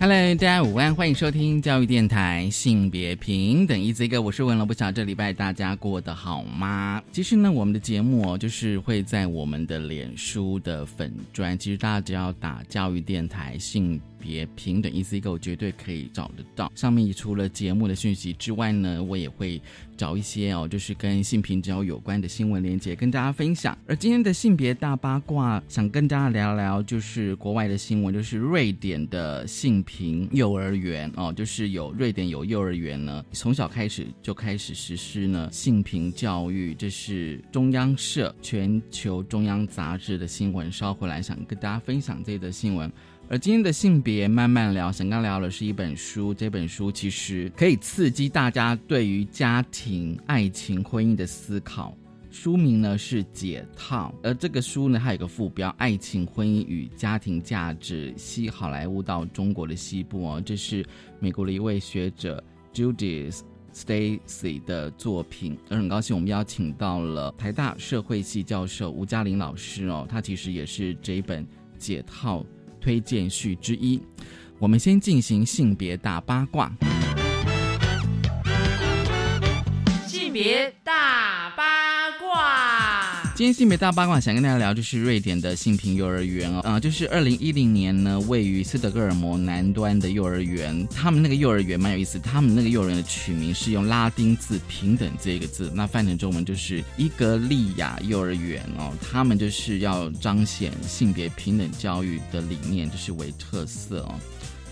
Hello，大家午安，欢迎收听教育电台性别平等一 Z 哥，我是文了，不晓这礼拜大家过得好吗？其实呢，我们的节目哦，就是会在我们的脸书的粉专，其实大家只要打教育电台性。别平等 Easy Go 绝对可以找得到。上面除了节目的讯息之外呢，我也会找一些哦，就是跟性平交有关的新闻链接跟大家分享。而今天的性别大八卦，想跟大家聊聊，就是国外的新闻，就是瑞典的性平幼儿园哦，就是有瑞典有幼儿园呢，从小开始就开始实施呢性平教育。这是中央社全球中央杂志的新闻，稍回来想跟大家分享这则新闻。而今天的性别慢慢聊，想刚聊的是一本书。这本书其实可以刺激大家对于家庭、爱情、婚姻的思考。书名呢是《解套》，而这个书呢还有个副标《爱情、婚姻与家庭价值：西好莱坞到中国的西部》哦，这是美国的一位学者 Judith Stacy 的作品。而很高兴我们邀请到了台大社会系教授吴嘉玲老师哦，他其实也是这一本《解套》。推荐序之一，我们先进行性别大八卦。性别，今天性别大八卦想跟大家聊，就是瑞典的性平幼儿园哦，啊，就是二零一零年呢，位于斯德哥尔摩南端的幼儿园，他们那个幼儿园蛮有意思，他们那个幼儿园的取名是用拉丁字“平等”这个字，那翻成中文就是伊格利亚幼儿园哦，他们就是要彰显性别平等教育的理念，就是为特色哦。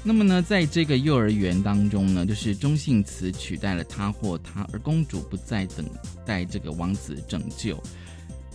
那么呢，在这个幼儿园当中呢，就是中性词取代了他或他，而公主不再等待这个王子拯救。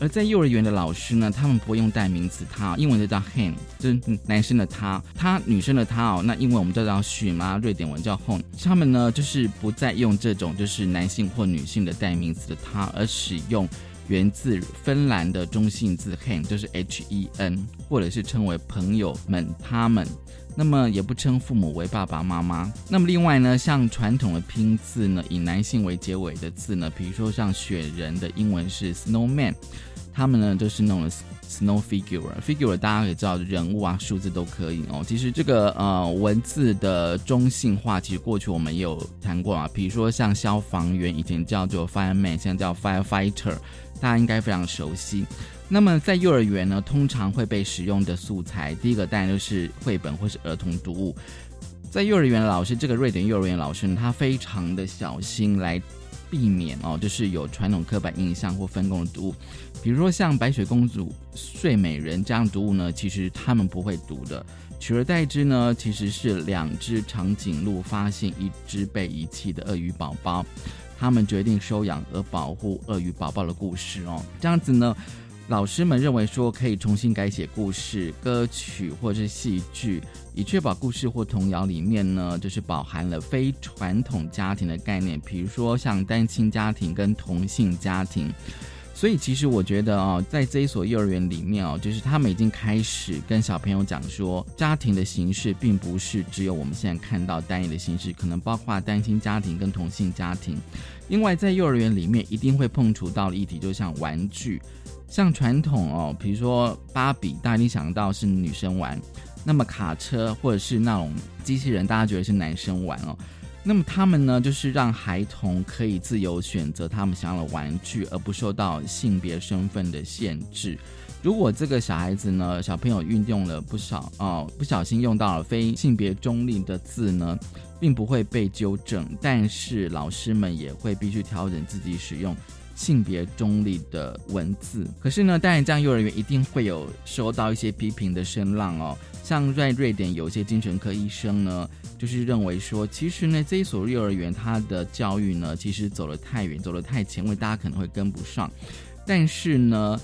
而在幼儿园的老师呢，他们不会用代名词他，英文就叫 him，就是男生的他，他女生的他哦。那英文我们叫叫 she 嘛，瑞典文叫 home。他们呢，就是不再用这种就是男性或女性的代名词的他，而使用。源自芬兰的中性字 hen，就是 h e n，或者是称为朋友们他们，那么也不称父母为爸爸妈妈。那么另外呢，像传统的拼字呢，以男性为结尾的字呢，比如说像雪人的英文是 snowman，他们呢都是弄了 snow figure，figure 大家也知道人物啊、数字都可以哦。其实这个呃文字的中性化，其实过去我们也有谈过啊，比如说像消防员以前叫做 fireman，现在叫 firefighter。大家应该非常熟悉。那么在幼儿园呢，通常会被使用的素材，第一个当然就是绘本或是儿童读物。在幼儿园老师，这个瑞典幼儿园老师呢，他非常的小心来避免哦，就是有传统刻板印象或分工的读物。比如说像白雪公主、睡美人这样读物呢，其实他们不会读的。取而代之呢，其实是两只长颈鹿发现一只被遗弃的鳄鱼宝宝。他们决定收养和保护鳄鱼宝宝的故事哦，这样子呢，老师们认为说可以重新改写故事、歌曲或是戏剧，以确保故事或童谣里面呢，就是饱含了非传统家庭的概念，比如说像单亲家庭跟同性家庭。所以其实我觉得哦，在这一所幼儿园里面哦，就是他们已经开始跟小朋友讲说，家庭的形式并不是只有我们现在看到单一的形式，可能包括单亲家庭跟同性家庭。另外，在幼儿园里面一定会碰触到的议题，就像玩具，像传统哦，比如说芭比，大家一想到是女生玩；那么卡车或者是那种机器人，大家觉得是男生玩哦。那么他们呢，就是让孩童可以自由选择他们想要的玩具，而不受到性别身份的限制。如果这个小孩子呢，小朋友运用了不少哦，不小心用到了非性别中立的字呢，并不会被纠正，但是老师们也会必须调整自己使用性别中立的文字。可是呢，当然这样幼儿园一定会有收到一些批评的声浪哦。像在瑞典，有些精神科医生呢。就是认为说，其实呢，这一所幼儿园它的教育呢，其实走得太远，走得太前卫，大家可能会跟不上。但是呢，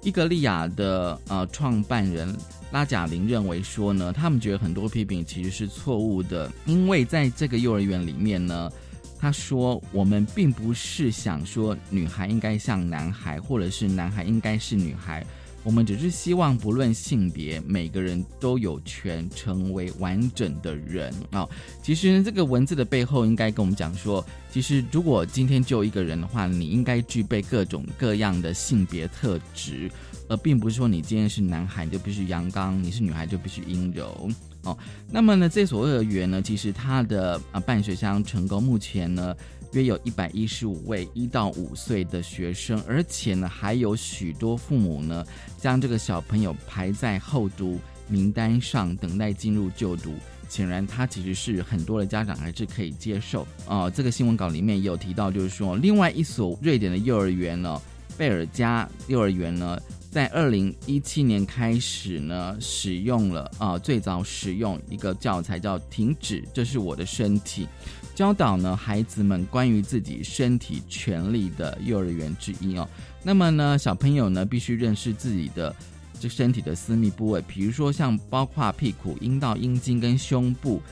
伊格利亚的呃创办人拉贾林认为说呢，他们觉得很多批评其实是错误的，因为在这个幼儿园里面呢，他说：“我们并不是想说女孩应该像男孩，或者是男孩应该是女孩。我们只是希望，不论性别，每个人都有权成为完整的人啊。其实这个文字的背后，应该跟我们讲说，其实如果今天就一个人的话，你应该具备各种各样的性别特质，而并不是说你今天是男孩就必须阳刚，你是女孩就必须阴柔。”哦，那么呢，这所幼儿园呢，其实它的啊办学相成功，目前呢约有一百一十五位一到五岁的学生，而且呢还有许多父母呢将这个小朋友排在后读名单上，等待进入就读。显然，他其实是很多的家长还是可以接受。哦，这个新闻稿里面也有提到，就是说另外一所瑞典的幼儿园呢，贝尔加幼儿园呢。在二零一七年开始呢，使用了啊，最早使用一个教材叫“停止”，这是我的身体，教导呢孩子们关于自己身体权利的幼儿园之一哦。那么呢，小朋友呢必须认识自己的这身体的私密部位，比如说像包括屁股、阴道、阴茎跟胸部，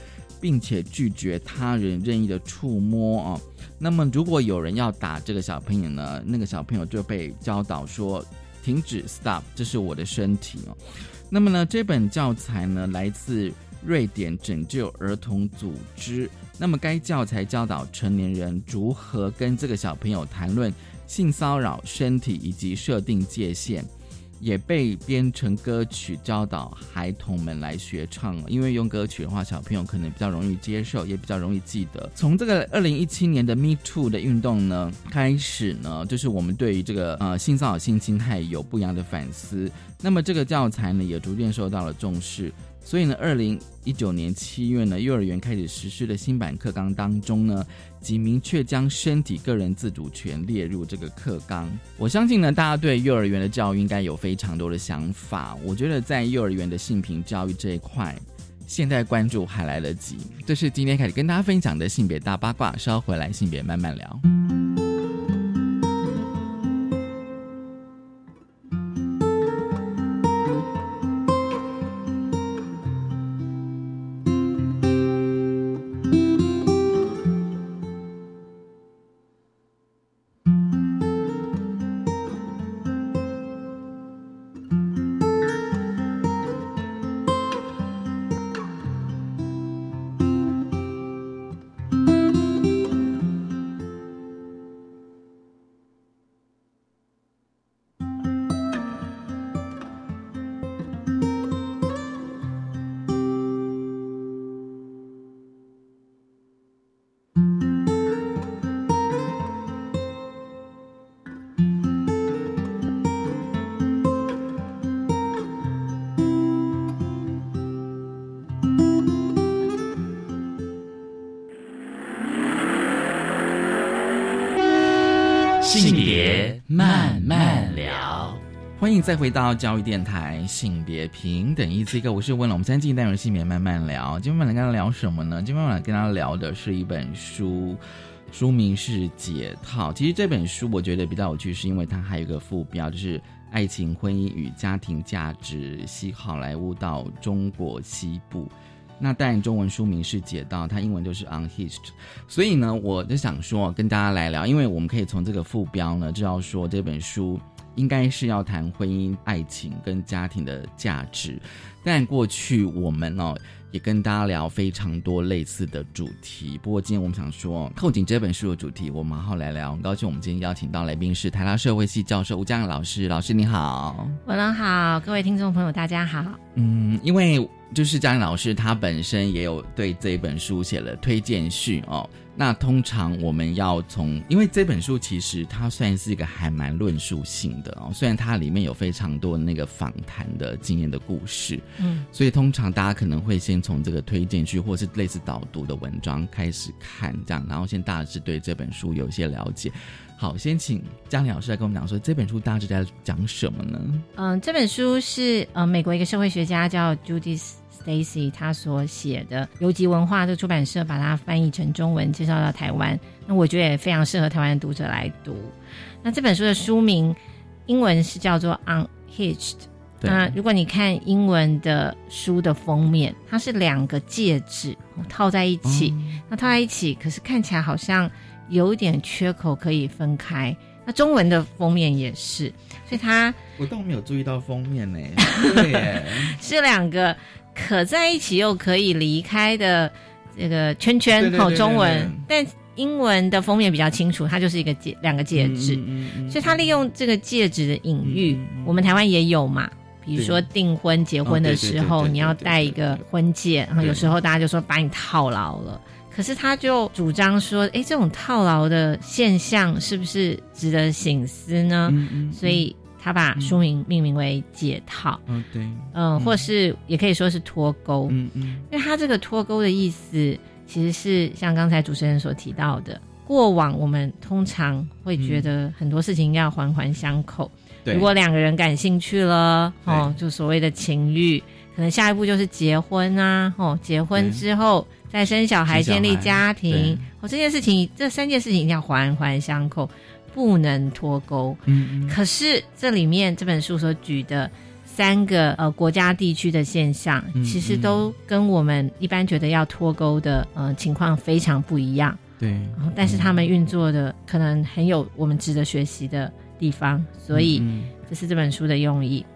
并且拒绝他人任意的触摸哦。那么如果有人要打这个小朋友呢，那个小朋友就被教导说。停止，stop，这是我的身体哦。那么呢，这本教材呢来自瑞典拯救儿童组织。那么该教材教导成年人如何跟这个小朋友谈论性骚扰、身体以及设定界限。也被编成歌曲教导孩童们来学唱，因为用歌曲的话，小朋友可能比较容易接受，也比较容易记得。从这个二零一七年的 Me Too 的运动呢开始呢，就是我们对于这个呃性骚扰、性侵害有不一样的反思。那么这个教材呢也逐渐受到了重视。所以呢，二零一九年七月呢，幼儿园开始实施的新版课纲当中呢，即明确将身体个人自主权列入这个课纲。我相信呢，大家对幼儿园的教育应该有非常多的想法。我觉得在幼儿园的性平教育这一块，现在关注还来得及。这是今天开始跟大家分享的性别大八卦，稍回来性别慢慢聊。再回到教育电台，性别平等一次一个，我是温龙。我们三进单元性别慢慢聊，今天晚上跟大家聊什么呢？今天晚上跟大家聊的是一本书，书名是《解套》。其实这本书我觉得比较有趣，是因为它还有一个副标，就是“爱情、婚姻与家庭价值：西好莱坞到中国西部”。那当然中文书名是《解套》，它英文就是 Unhitched。所以呢，我就想说跟大家来聊，因为我们可以从这个副标呢，知道说这本书。应该是要谈婚姻、爱情跟家庭的价值，但过去我们哦也跟大家聊非常多类似的主题。不过今天我们想说，扣紧这本书的主题，我们好好来聊。很高兴我们今天邀请到来宾是台大社会系教授吴江老师，老师你好，晚上好，各位听众朋友大家好。嗯，因为就是江老师他本身也有对这一本书写了推荐序哦。那通常我们要从，因为这本书其实它算是一个还蛮论述性的哦，虽然它里面有非常多那个访谈的经验的故事，嗯，所以通常大家可能会先从这个推荐序或是类似导读的文章开始看，这样，然后先大致对这本书有一些了解。好，先请江丽老师来跟我们讲说这本书大致在讲什么呢？嗯，这本书是呃美国一个社会学家叫 Judith。Stacy 他所写的《游集文化》的出版社把它翻译成中文，介绍到台湾。那我觉得也非常适合台湾的读者来读。那这本书的书名英文是叫做《Unhitched》，那如果你看英文的书的封面，它是两个戒指套在一起，那套在一起，可是看起来好像有一点缺口可以分开。那中文的封面也是，所以它我倒没有注意到封面呢。对耶，是两个可在一起又可以离开的这个圈圈对对对哦，中文，但英文的封面比较清楚，它就是一个戒两个戒指，嗯嗯嗯所以他利用这个戒指的隐喻，我们台湾也有嘛。比如说订婚、结婚的时候，你要戴一个婚戒，然后有时候大家就说把你套牢了。可是他就主张说，哎，这种套牢的现象是不是值得醒思呢？嗯嗯。所以他把书名命名为“解套”，哦对，嗯，或是也可以说是脱钩。嗯嗯。因为它这个脱钩的意思，其实是像刚才主持人所提到的，过往我们通常会觉得很多事情要环环相扣。对，如果两个人感兴趣了，哦，就所谓的情欲，可能下一步就是结婚啊，哦，结婚之后再生小孩、生小孩。建立家庭，哦，这件事情，这三件事情一定要环环相扣，不能脱钩。嗯嗯可是这里面这本书所举的三个呃国家地区的现象，嗯其实都跟我们一般觉得要脱钩的呃情况非常不一样。对，然后，但是他们运作的可能很有我们值得学习的地方，所以嗯这是这本书的用意。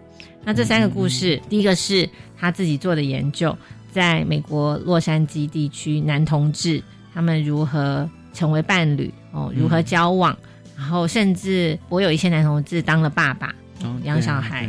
那这三个故事，第一个是他自己做的研究，在美国洛杉矶地区男同志他们如何成为伴侣哦，如何交往，然后甚至我有一些男同志当了爸爸，哦养小孩，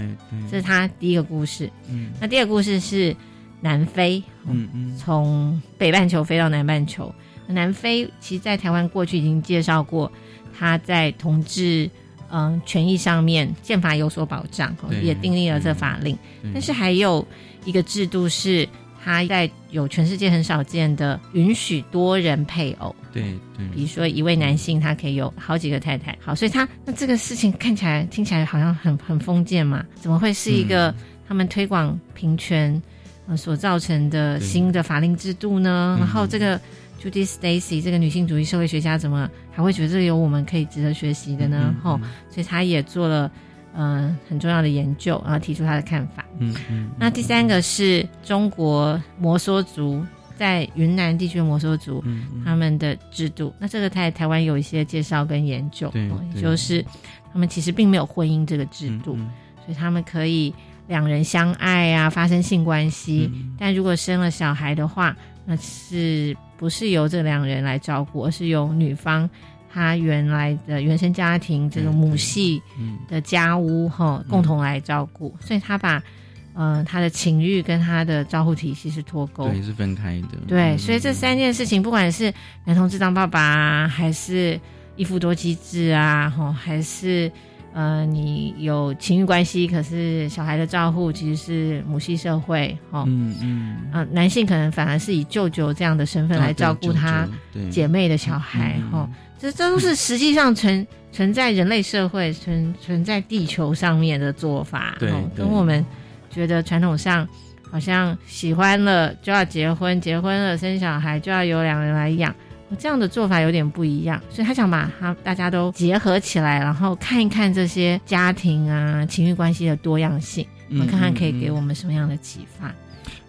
这是他第一个故事。嗯那第二个故事是南非，哦嗯嗯从北半球飞到南半球。南非其实，在台湾过去已经介绍过，他在同志嗯、权益上面宪法有所保障，哦也订立了这法令。但是还有一个制度是，他在有全世界很少见的允许多人配偶，对对比如说一位男性他可以有好几个太太。好，所以他那这个事情看起来听起来好像很很封建嘛？怎么会是一个嗯他们推广平权呃所造成的新的法令制度呢？嗯然后这个 Judy Stacy 这个女性主义社会学家怎么还会觉得这个有我们可以值得学习的呢？吼、所以他也做了呃很重要的研究，然后提出他的看法。嗯嗯那第三个是中国摩梭族在云南地区的摩梭族，嗯他们的制度。那这个在台湾有一些介绍跟研究，就是他们其实并没有婚姻这个制度，嗯所以他们可以两人相爱啊，发生性关系。嗯但如果生了小孩的话，那是不是由这两人来照顾，而是由女方她原来的原生家庭这个母系嗯。的家屋哈、共同来照顾，所以他把呃他的情欲跟他的照护体系是脱钩。对是分开的，对，嗯。所以这三件事情，不管是男同志当爸爸啊，还是一夫多妻制啊，吼，还是呃你有情欲关系，可是小孩的照护其实是母系社会，吼，嗯嗯。呃，男性可能反而是以舅舅这样的身份来照顾他姐姐妹的小孩，嗯吼、这这都是实际上存存在人类社会存存在地球上面的做法，对跟我们觉得传统上好像喜欢了就要结婚，结婚了生小孩就要由两人来养。这样的做法有点不一样，所以他想把他大家都结合起来，然后看一看这些家庭啊、情欲关系的多样性，我们看看可以给我们什么样的启发。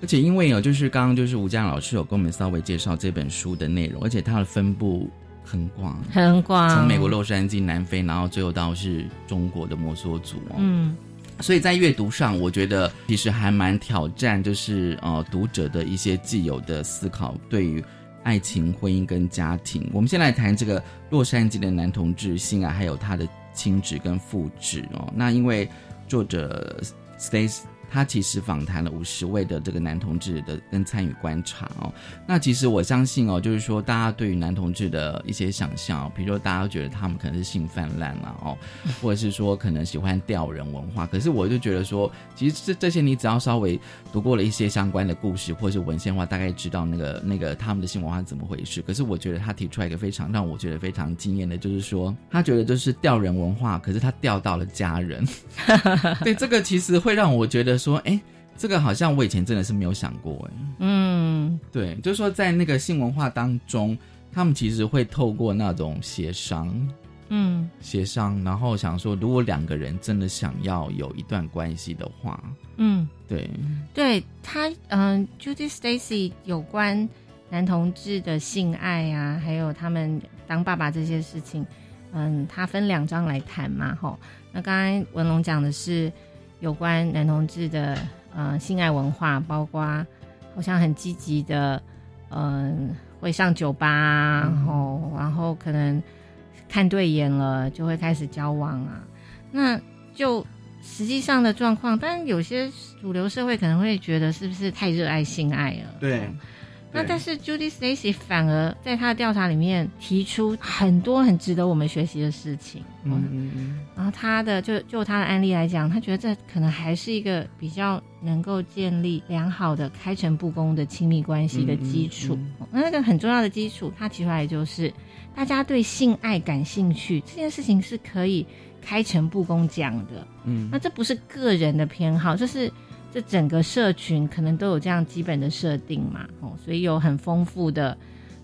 而且因为有就是刚刚就是吴佳老师有跟我们稍微介绍这本书的内容，而且它的分布很广，很广，从美国洛杉矶、南非，然后最后到是中国的摩梭族哦。嗯，所以在阅读上，我觉得其实还蛮挑战，就是呃读者的一些既有的思考，对于爱情、婚姻跟家庭。我们先来谈这个洛杉矶的男同志性爱，还有他的亲职跟父职哦。那因为作者 Stace 他其实访谈了五十位的这个男同志的跟参与观察哦。那其实我相信哦，就是说大家对于男同志的一些想象、哦，比如说大家觉得他们可能是性泛滥啦哦，或者是说可能喜欢吊人文化。可是我就觉得说，其实这这些你只要稍微读过了一些相关的故事或者是文献的话，大概知道那个那个他们的性文化是怎么回事。可是我觉得他提出来一个非常让我觉得非常惊艳的，就是说他觉得就是吊人文化，可是他吊到了家人。对，这个其实会让我觉得说，哎，这个好像我以前真的是没有想过，哎，嗯，对，就是说在那个性文化当中，他们其实会透过那种协商，嗯。协商，然后想说，如果两个人真的想要有一段关系的话，嗯，对，对他，嗯、j u d y Stacy 有关男同志的性爱啊，还有他们当爸爸这些事情，嗯，他分两章来谈嘛，吼。那刚才文龙讲的是有关男同志的呃性爱文化，包括好像很积极的，嗯、会上酒吧啊，然后然后可能看对眼了就会开始交往啊，那就实际上的状况，但有些主流社会可能会觉得是不是太热爱性爱了？对。哦那但是 Judy Stacy 反而在他的调查里面提出很多很值得我们学习的事情。嗯嗯嗯，然后他的就就他的案例来讲，他觉得这可能还是一个比较能够建立良好的开诚布公的亲密关系的基础。那那个很重要的基础，他提出来就是大家对性爱感兴趣这件事情是可以开诚布公讲的。嗯那这不是个人的偏好，这是这整个社群可能都有这样基本的设定嘛，哦，所以有很丰富的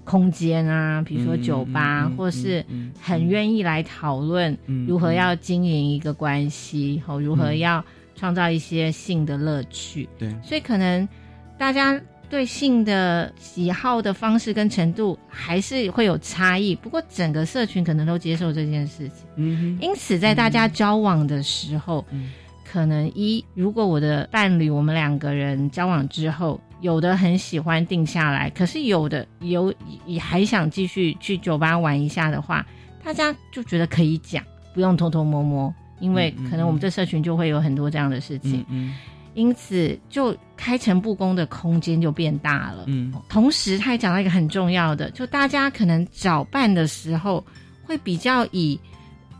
空间啊，比如说酒吧，嗯嗯嗯或是很愿意来讨论嗯如何要经营一个关系，哦，如何要创造一些性的乐趣，对，所以可能大家。对性的喜好的方式跟程度还是会有差异，不过整个社群可能都接受这件事情。嗯因此，在大家交往的时候，嗯可能一，如果我的伴侣我们两个人交往之后，有的很喜欢定下来，可是有的有也还想继续去酒吧玩一下的话，大家就觉得可以讲，不用偷偷摸摸，因为可能我们这社群就会有很多这样的事情，嗯。因此就开诚布公的空间就变大了。嗯。同时，他也讲到一个很重要的，就大家可能找伴的时候，会比较以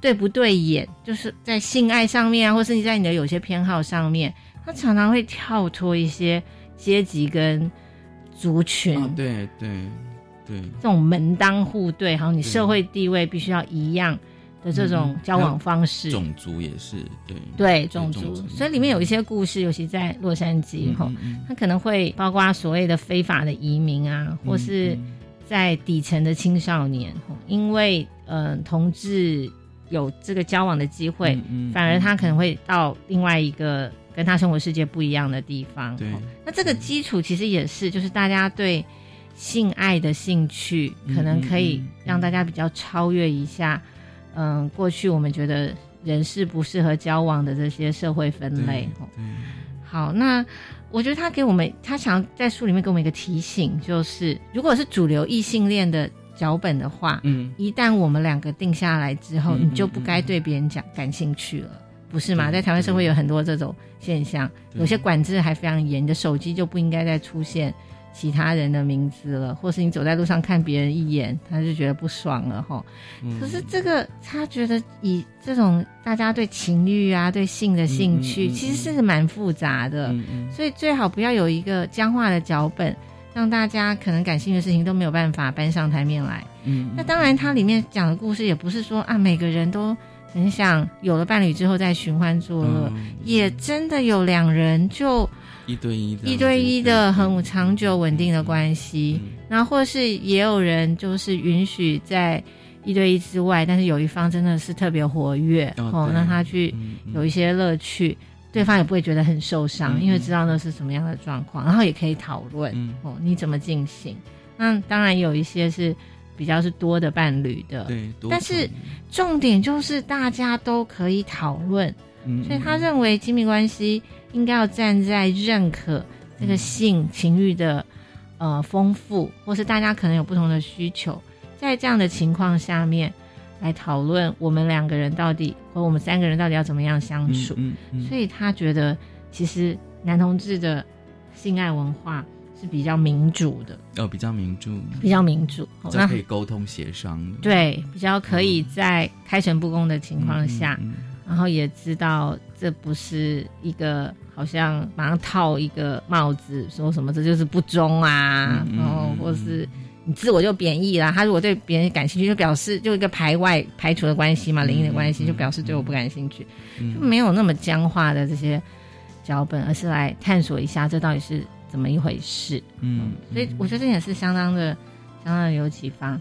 对不对眼，就是在性爱上面啊，或是你在你的有些偏好上面，他常常会跳脱一些阶级跟族群。啊，对对对，这种门当户对，好像你社会地位必须要一样的这种交往方式，种族也是对。对种族，所以里面有一些故事，尤其在洛杉矶哈，嗯嗯。它可能会包括所谓的非法的移民啊，或是嗯。在底层的青少年，吼因为呃同志有这个交往的机会，嗯嗯反而他可能会到另外一个跟他生活世界不一样的地方。对吼那这个基础其实也是，就是大家对性爱的兴趣，嗯可能可以让大家比较超越一下，嗯、过去我们觉得人是不适合交往的这些社会分类。好，那我觉得他给我们，他想在书里面给我们一个提醒，就是如果是主流异性恋的脚本的话，嗯一旦我们两个定下来之后，嗯你就不该对别人讲感兴趣了，不是吗？在台湾社会有很多这种现象，有些管制还非常严，你的手机就不应该再出现其他人的名字了，或是你走在路上看别人一眼，他就觉得不爽了哈。嗯可是这个他觉得以这种大家对情欲啊、对性的兴趣，嗯嗯嗯其实是蛮复杂的。嗯嗯所以最好不要有一个僵化的脚本，让大家可能感兴趣的事情都没有办法搬上台面来。嗯，那当然，它里面讲的故事也不是说啊，每个人都很想有了伴侣之后再寻欢作乐，嗯也真的有两人就一对一的一对一的很对。长久稳定的关系，嗯。然后或是也有人就是允许在一对一之外，但是有一方真的是特别活跃哦，让他去有一些乐趣，对方也不会觉得很受伤，嗯因为知道那是什么样的状况，然后也可以讨论、嗯。哦，你怎么进行。那当然有一些是比较是多的伴侣的，对，多但是重重点就是大家都可以讨论，嗯所以他嗯。认为亲密关系应该要站在认可这个性情欲的呃丰富，或是大家可能有不同的需求，在这样的情况下面来讨论我们两个人到底或我们三个人到底要怎么样相处。嗯嗯所以他觉得其实男同志的性爱文化是比较民主的，哦比较民主，比较民主。比较可以沟通协商。的对，比较可以在开诚布公的情况下，嗯然后也知道这不是一个好像马上套一个帽子，说什么这就是不忠啊，嗯嗯然后嗯或是你自我就贬义啦。他如果对别人感兴趣，就表示就一个排外排除的关系嘛，嗯灵异的关系，嗯就表示对我不感兴趣，嗯就没有那么僵化的这些脚本，而是来探索一下这到底是怎么一回事。嗯，所以我觉得这也是相当的、相当的有启发。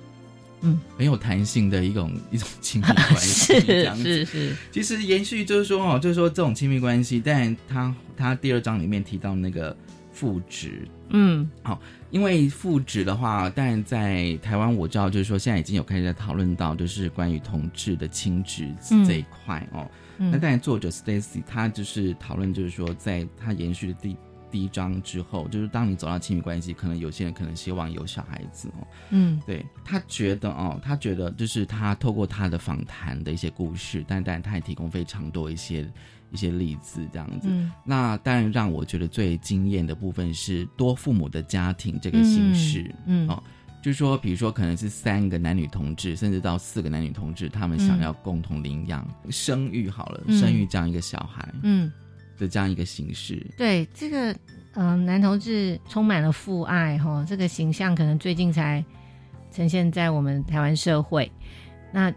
嗯，很有弹性的一种一种亲密关系，是。是是，其实延续就是说哦，就是说这种亲密关系，但他他第二章里面提到那个父职，嗯。好因为父职的话，当然在台湾我知道，就是说现在已经有开始在讨论到，就是关于同志的亲职嗯。这一块哦。那嗯当然作者 Stacy 他就是讨论，就是说在他延续的第第一章之后，就是当你走到亲密关系，可能有些人可能希望有小孩子哦。嗯。对他觉得哦，他觉得就是他透过他的访谈的一些故事，但当然他也提供非常多一些一些例子这样子。嗯那当然让我觉得最惊艳的部分是多父母的家庭这个形式，嗯哦就是说，比如说可能是三个男女同志，甚至到四个男女同志，他们想要共同领养、生育好了，嗯生育这样一个小孩嗯，的这样一个形式。对这个嗯、呃男同志充满了父爱哈，这个形象可能最近才呈现在我们台湾社会。那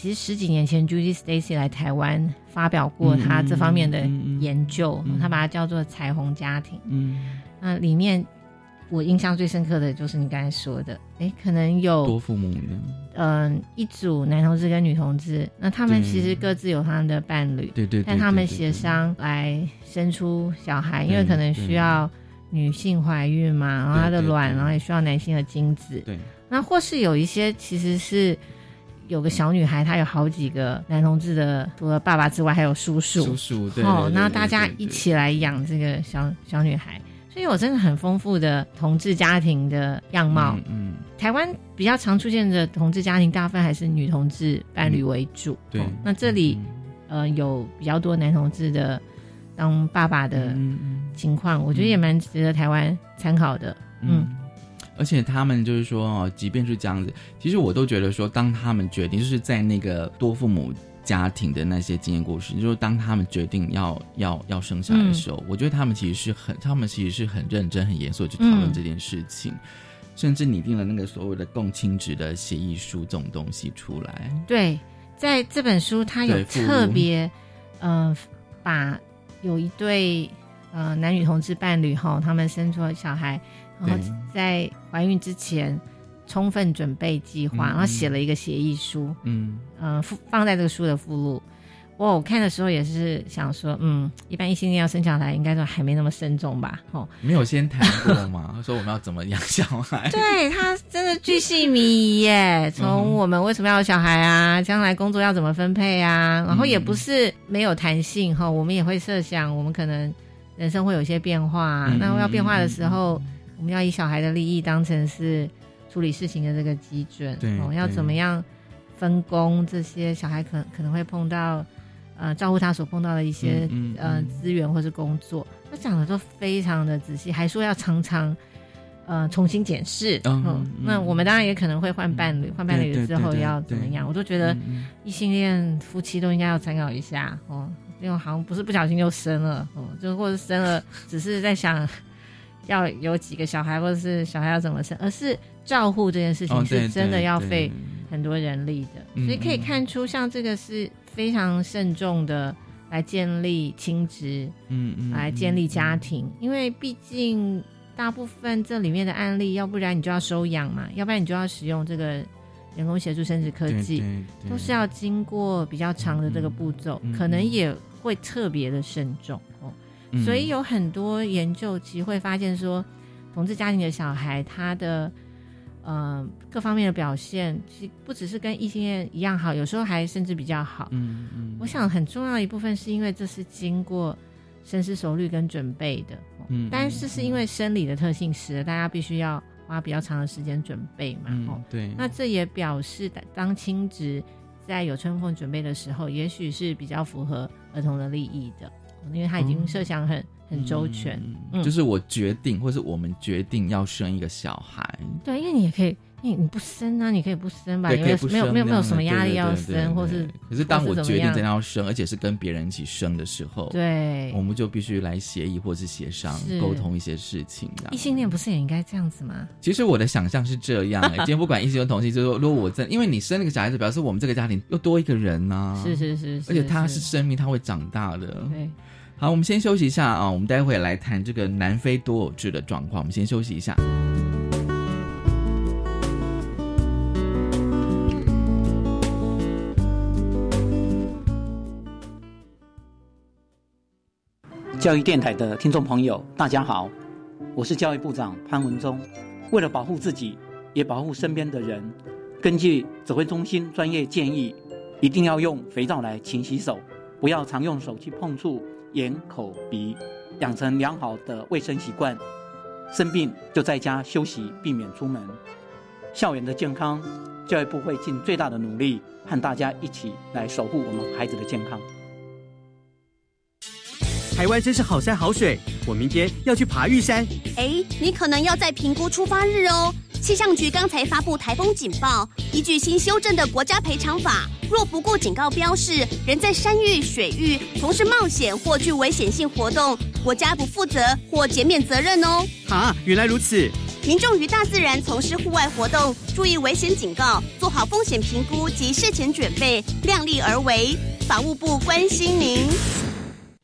其实十几年前，Judy Stacy 来台湾发表过他这方面的研究，嗯。他把它叫做彩虹家庭。嗯，那里面我印象最深刻的就是你刚才说的，哎，可能有多父母的，嗯、一组男同志跟女同志，那他们其实各自有他们的伴侣，对对对，但他们协商来生出小孩，因为可能需要女性怀孕嘛，然后她的卵，然后也需要男性的精子。对。那或是有一些其实是有个小女孩，她有好几个男同志的，除了爸爸之外，还有叔叔。叔叔对哦，那大家一起来养这个小小女孩，所以有真的很丰富的同志家庭的样貌。嗯，嗯台湾比较常出现的同志家庭，大部分还是女同志伴侣为主。对哦那这里、呃有比较多男同志的当爸爸的嗯嗯情况，我觉得也蛮值得台湾参考的。嗯嗯。而且他们就是说哦，即便是这样子，其实我都觉得说，当他们决定就是在那个多父母家庭的那些经验故事，就是当他们决定要要要生下来的时候，我觉得他们其实是很，他们其实是很认真、很严肃地去讨论嗯。这件事情，甚至拟定了那个所谓的共亲职的协议书这种东西出来。对，在这本书，它有特别呃把有一对呃男女同志伴侣哈，他们生出了小孩，然后在怀孕之前充分准备计划，嗯然后写了一个协议书，嗯，呃附放在这个书的附录。哇，我看的时候也是想说，嗯，一般异性恋要生小孩，应该都还没那么慎重吧？哦，没有先谈过吗？说我们要怎么养小孩？对他真的巨细靡遗耶，从我们为什么要有小孩啊，将来工作要怎么分配啊，然后也不是没有弹性哈，我们也会设想，我们可能人生会有一些变化那要变化的时候，我们要以小孩的利益当成是处理事情的这个基准，对哦，要怎么样分工这些小孩可可能会碰到。呃，照顾他所碰到的一些、嗯嗯呃嗯资源或是工作，他讲的都非常的仔细，还说要常常呃重新检视。嗯那我们当然也可能会换伴侣，换伴侣之后要怎么样？我都觉得嗯异性恋夫妻都应该要参考一下哦，因为好像不是不小心就生了哦，就或者生了只是在想要有几个小孩，或者是小孩要怎么生，而是照护这件事情是真的要费很多人力的，嗯所以可以看出，像这个是非常慎重的来建立亲职，嗯嗯来建立家庭，因为毕竟大部分这里面的案例，要不然你就要收养嘛，要不然你就要使用这个人工协助生殖科技，都是要经过比较长的这个步骤，可能也会特别的慎重哦。嗯。所以有很多研究其实会发现说，同志家庭的小孩他的呃各方面的表现，其实不只是跟异性恋一样好，有时候还甚至比较好。嗯嗯，我想很重要的一部分是因为这是经过深思熟虑跟准备的，哦嗯但是是因为生理的特性使得大家必须要花比较长的时间准备嘛。哦嗯，对，那这也表示当亲职在有充分准备的时候，也许是比较符合儿童的利益的，因为他已经设想很、很周全。嗯就是我决定，或是我们决定要生一个小孩，对，因为你也可以，你你不生啊，你可以不生吧，没有没有没有什么压力要生，或是可是当我决定真的要生，而且是跟别人一起生的时候，，对我们就必须来协议或是协商沟通一些事情。异性恋不是也应该这样子吗？其实我的想象是这样、欸，今天不管异性恋同性，就是说，如果我真因为你生了个小孩子，表示我们这个家庭又多一个人呐、是是是，而且他是生命，他会长大的。对。好我们先休息一下啊我们待会来谈这个南非多偶制的状况。我们先休息一下。教育电台的听众朋友大家好我是教育部长潘文忠。为了保护自己也保护身边的人根据指挥中心专业建议一定要用肥皂来勤洗手不要常用手去碰触眼、口、鼻，养成良好的卫生习惯。生病就在家休息，避免出门。校园的健康，教育部会尽最大的努力，和大家一起来守护我们孩子的健康。台湾真是好山好水，我明天要去爬玉山。哎，你可能要在评估出发日哦。气象局刚才发布台风警报，依据新修正的国家赔偿法，若不顾警告标示，人在山域、水域从事冒险或具危险性活动，国家不负责或减免责任哦。啊，原来如此。民众于大自然从事户外活动，注意危险警告，做好风险评估及事前准备，量力而为。法务部关心您。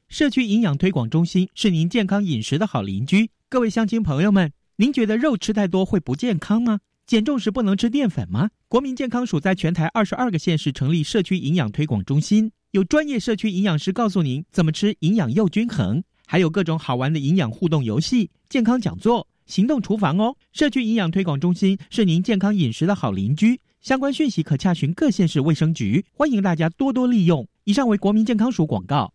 社区营养推广中心是您健康饮食的好邻居。各位乡亲朋友们，您觉得肉吃太多会不健康吗？减重时不能吃淀粉吗？国民健康署在全台二十二个县市成立社区营养推广中心，有专业社区营养师告诉您怎么吃营养又均衡，还有各种好玩的营养互动游戏、健康讲座、行动厨房哦。社区营养推广中心是您健康饮食的好邻居。相关讯息可洽询各县市卫生局，欢迎大家多多利用。以上为国民健康署广告。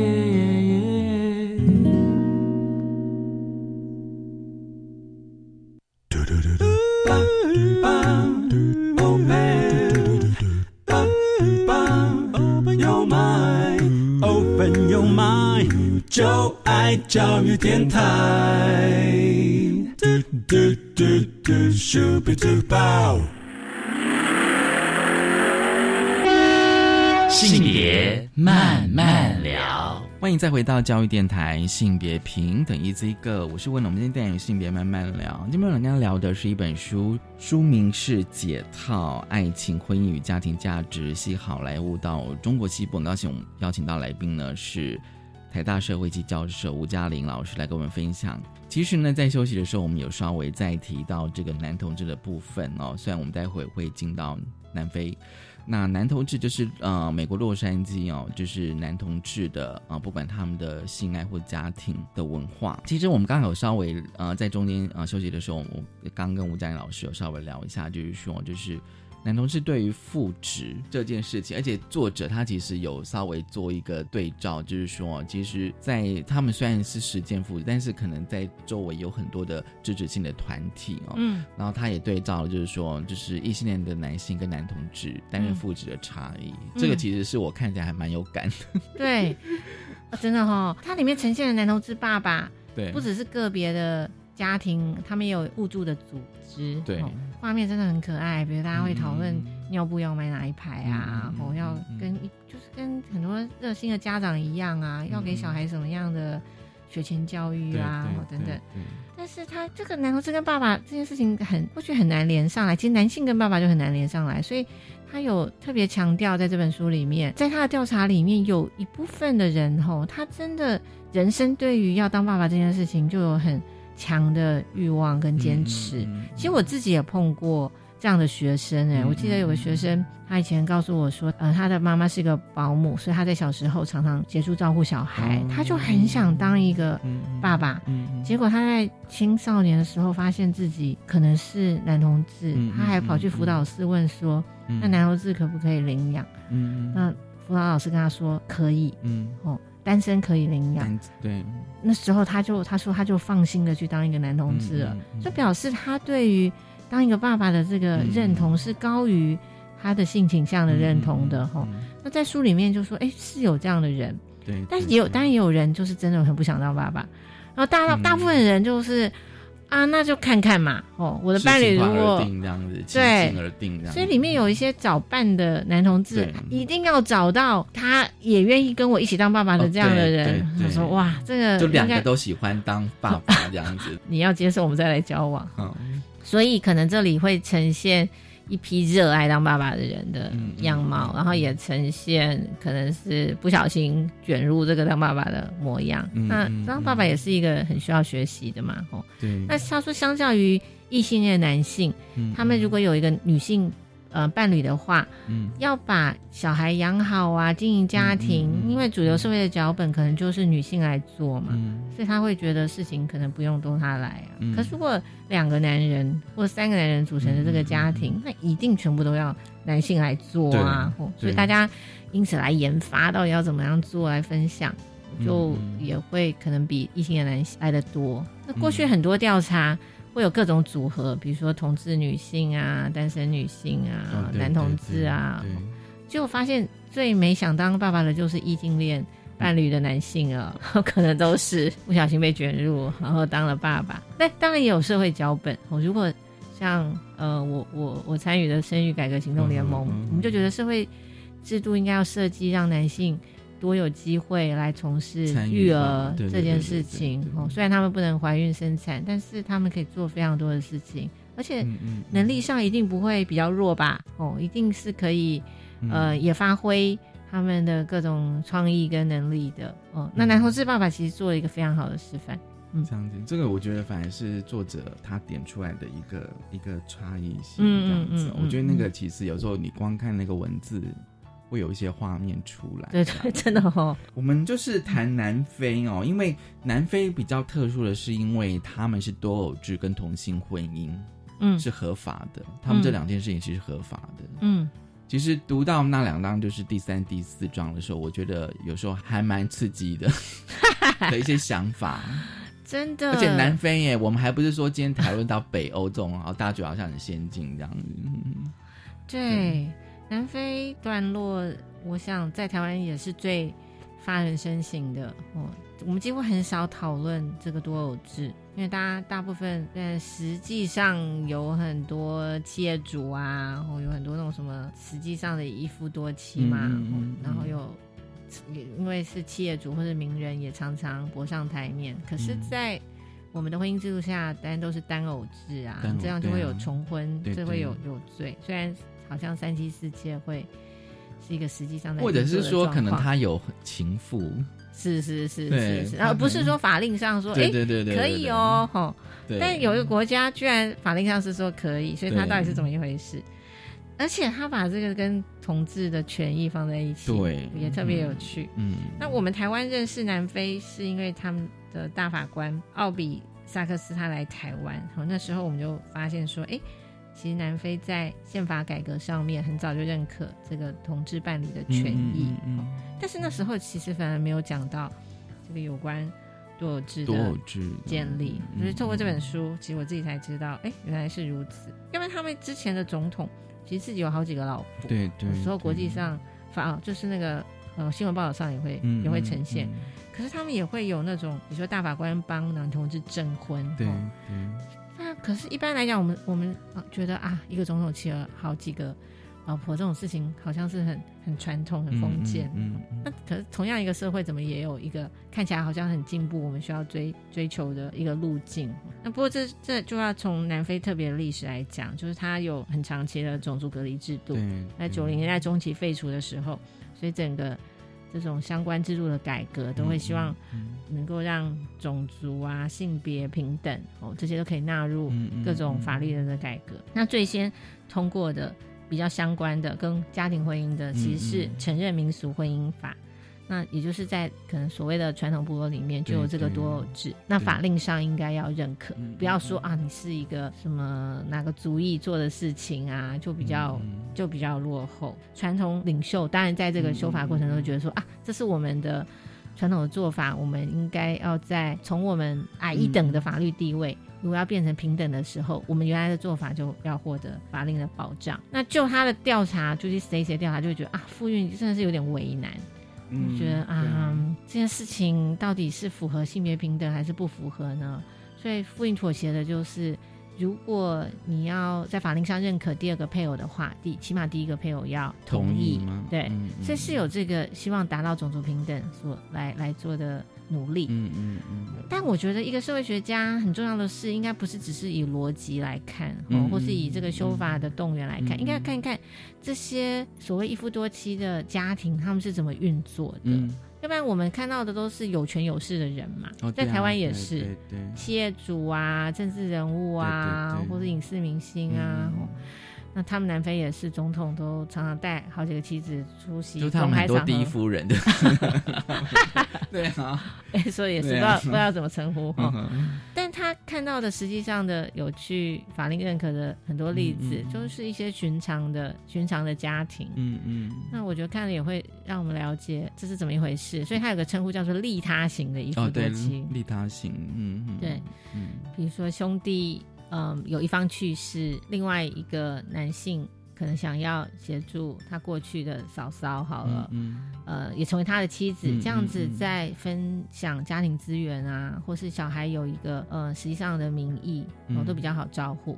就爱教育电台嘟嘟嘟嘟嘟嘟嘟。性别慢慢聊，欢迎再回到教育电台，性别平等一字一个，我是问了，我们今天电影性别慢慢聊，今天我们要聊的是一本书，书名是《解套：爱情、婚姻与家庭价值系好莱坞到中国西部》，很高兴我们邀请到来宾呢是。台大社会系教授吴嘉玲老师来跟我们分享。其实呢，在休息的时候，我们有稍微再提到这个男同志的部分哦。虽然我们待会会进到南非，那男同志就是呃美国洛杉矶哦，就是男同志的啊，不管他们的性爱或家庭的文化。其实我们刚好有稍微呃在中间啊休息的时候，我刚跟吴嘉玲老师有稍微聊一下，就是说就是。男同志对于复职这件事情，而且作者他其实有稍微做一个对照，就是说，其实，在他们虽然是实践复职，但是可能在周围有很多的支持性的团体哦。嗯。然后他也对照了，就是说，就是异性恋的男性跟男同志担任复职的差异。这个其实是我看起来还蛮有感的。对，真的哈，它里面呈现的男同志爸爸，对，不只是个别的家庭，他们也有互助的组织。对。画面真的很可爱，比如大家会讨论尿布要买哪一排啊，哦，要跟一就是跟很多热心的家长一样啊，要给小孩什么样的学前教育啊，等等。但是他这个男同志跟爸爸这件事情很过去很难连上来，其实男性跟爸爸就很难连上来，所以他有特别强调在这本书里面，在他的调查里面有一部分的人吼，他真的人生对于要当爸爸这件事情就有很。强的欲望跟坚持，其实我自己也碰过这样的学生哎，我记得有个学生，他以前告诉我说，呃，他的妈妈是一个保姆，所以他在小时候常常协助照顾小孩，他就很想当一个爸爸，结果他在青少年的时候发现自己可能是男同志，他还跑去辅导室问说，那男同志可不可以领养？那辅导老师跟他说可以，嗯。哦。单身可以领养，对，那时候他就他说他就放心的去当一个男同志了，就表示他对于当一个爸爸的这个认同是高于他的性倾向的认同的哈。那在书里面就说，哎，是有这样的人，对，但是也有当然也有人就是真的很不想当爸爸，然后大大部分人就是。啊，那就看看嘛。哦，我的伴侣如果对，所以里面有一些找伴的男同志，一定要找到他也愿意跟我一起当爸爸的这样的人。我说：“哇，这个就两个都喜欢当爸爸这样子，你要接受，我们再来交往。”嗯，所以可能这里会呈现一批热爱当爸爸的人的样貌，然后也呈现可能是不小心卷入这个当爸爸的模样。那当爸爸也是一个很需要学习的嘛，吼。对。那他说，相较于异性恋男性，他们如果有一个女性。呃，伴侣的话，嗯，要把小孩养好啊，经营家庭，因为主流社会的脚本可能就是女性来做嘛，所以他会觉得事情可能不用都他来啊。可是如果两个男人或三个男人组成的这个家庭，那一定全部都要男性来做啊。所以大家因此来研发到底要怎么样做来分享，就也会可能比异性的男性来的多。那过去很多调查。会有各种组合，比如说同志女性啊、单身女性啊、男同志啊，结果发现最没想当爸爸的就是异性恋伴侣的男性啊，可能都是不小心被卷入，然后当了爸爸。那当然也有社会脚本。我如果像呃，我我我参与的生育改革行动联盟，我们就觉得社会制度应该要设计让男性。多有机会来从事育儿这件事情哦，虽然他们不能怀孕生产，但是他们可以做非常多的事情，而且能力上一定不会比较弱吧？哦，一定是可以，呃，也发挥他们的各种创意跟能力的哦。那男同志爸爸其实做了一个非常好的示范。嗯，这样子，这个我觉得反而是作者他点出来的一个一个差异性，这样子。我觉得那个其实有时候你光看那个文字。会有一些画面出来，对对，真的哦。我们就是谈南非哦，因为南非比较特殊的是，因为他们是多偶制跟同性婚姻，嗯，是合法的。他们这两件事情其实合法的，嗯。其实读到那两章就是第三、第四章的时候，我觉得有时候还蛮刺激的，的一些想法，真的。而且南非耶，我们还不是说今天讨论到北欧这种，然后大家觉得好像很先进这样子，对。南非段落，我想在台湾也是最发人深省的哦。我们几乎很少讨论这个多偶制，因为大家大部分，但实际上有很多企业主啊，然后有很多那种什么实际上的一夫多妻嘛，然后有因为是企业主或者名人，也常常博上台面。可是，在我们的婚姻制度下，当然都是单偶制啊，这样就会有重婚，这会有有罪。虽然。好像三妻四妾会是一个实际上的，或者是说可能他有情妇，是是是是是，然后不是说法令上说，哎对对对，可以哦，哈，但有一个国家居然法令上是说可以，所以他到底是怎么一回事？而且他把这个跟同志的权益放在一起，对，也特别有趣。嗯，那我们台湾认识南非是因为他们的大法官奥比萨克斯他来台湾，好，那时候我们就发现说，哎。其实南非在宪法改革上面很早就认可这个同志伴侣的权益，但是那时候其实反而没有讲到这个有关多偶制的建立。就是透过这本书，其实我自己才知道，哎，原来是如此。要不然他们之前的总统其实自己有好几个老婆，对对。有时候国际上发就是那个呃新闻报道上也会也会呈现，可是他们也会有那种，比如说大法官帮男同志证婚，对对。那可是，一般来讲，我们我们觉得啊，一个总统娶了好几个老婆这种事情，好像是很很传统、很封建。嗯，那可是同样一个社会，怎么也有一个看起来好像很进步，我们需要追追求的一个路径？那不过这这就要从南非特别的历史来讲，就是它有很长期的种族隔离制度，在九零年代中期废除的时候，所以整个。这种相关制度的改革，都会希望能够让种族啊、性别平等哦，这些都可以纳入各种法律的改革。那最先通过的比较相关的跟家庭婚姻的，其实是承认民俗婚姻法。那也就是在可能所谓的传统部落里面就有这个多偶制，那法令上应该要认可，不要说啊，你是一个什么哪个族裔做的事情啊，就比较就比较落后。传统领袖当然在这个修法过程中觉得说啊，这是我们的传统的做法，我们应该要在从我们矮一等的法律地位，如果要变成平等的时候，我们原来的做法就要获得法令的保障。那就他的调查，就是谁谁调查，就会觉得啊，傅运真的是有点为难。我觉得啊，这件事情到底是符合性别平等还是不符合呢？所以复印妥协的就是如果你要在法令上认可第二个配偶的话，第起码第一个配偶要同意，吗？对，嗯所以是有这个希望达到种族平等所来来做的努力。嗯嗯嗯但我觉得一个社会学家很重要的是，应该不是只是以逻辑来看，或是以这个修法的动员来看，嗯应该看一看这些所谓一夫多妻的家庭，他们是怎么运作的。嗯，要不然我们看到的都是有权有势的人嘛，在台湾也对是对对企业主啊、政治人物啊，对对对。或者影视明星啊。那他们南非也是，总统都常常带好几个妻子出席就他们很多第一，夫人。的，对啊，哎，所以也是不知道不知道怎么称呼 哈。嗯但他看到的实际上的有去法令认可的很多例子，嗯嗯就是一些寻常的寻常的家庭。嗯嗯，那我觉得看了也会让我们了解这是怎么一回事，所以他有个称呼叫做利他型的一夫多妻。利他型，嗯嗯，对，嗯。比如说兄弟，嗯，有一方去世，另外一个男性可能想要协助他过去的嫂嫂，好了，嗯呃，也成为他的妻子，嗯这样子在分享家庭资源啊，或是小孩有一个呃实际上的名义，嗯。哦，都比较好照顾。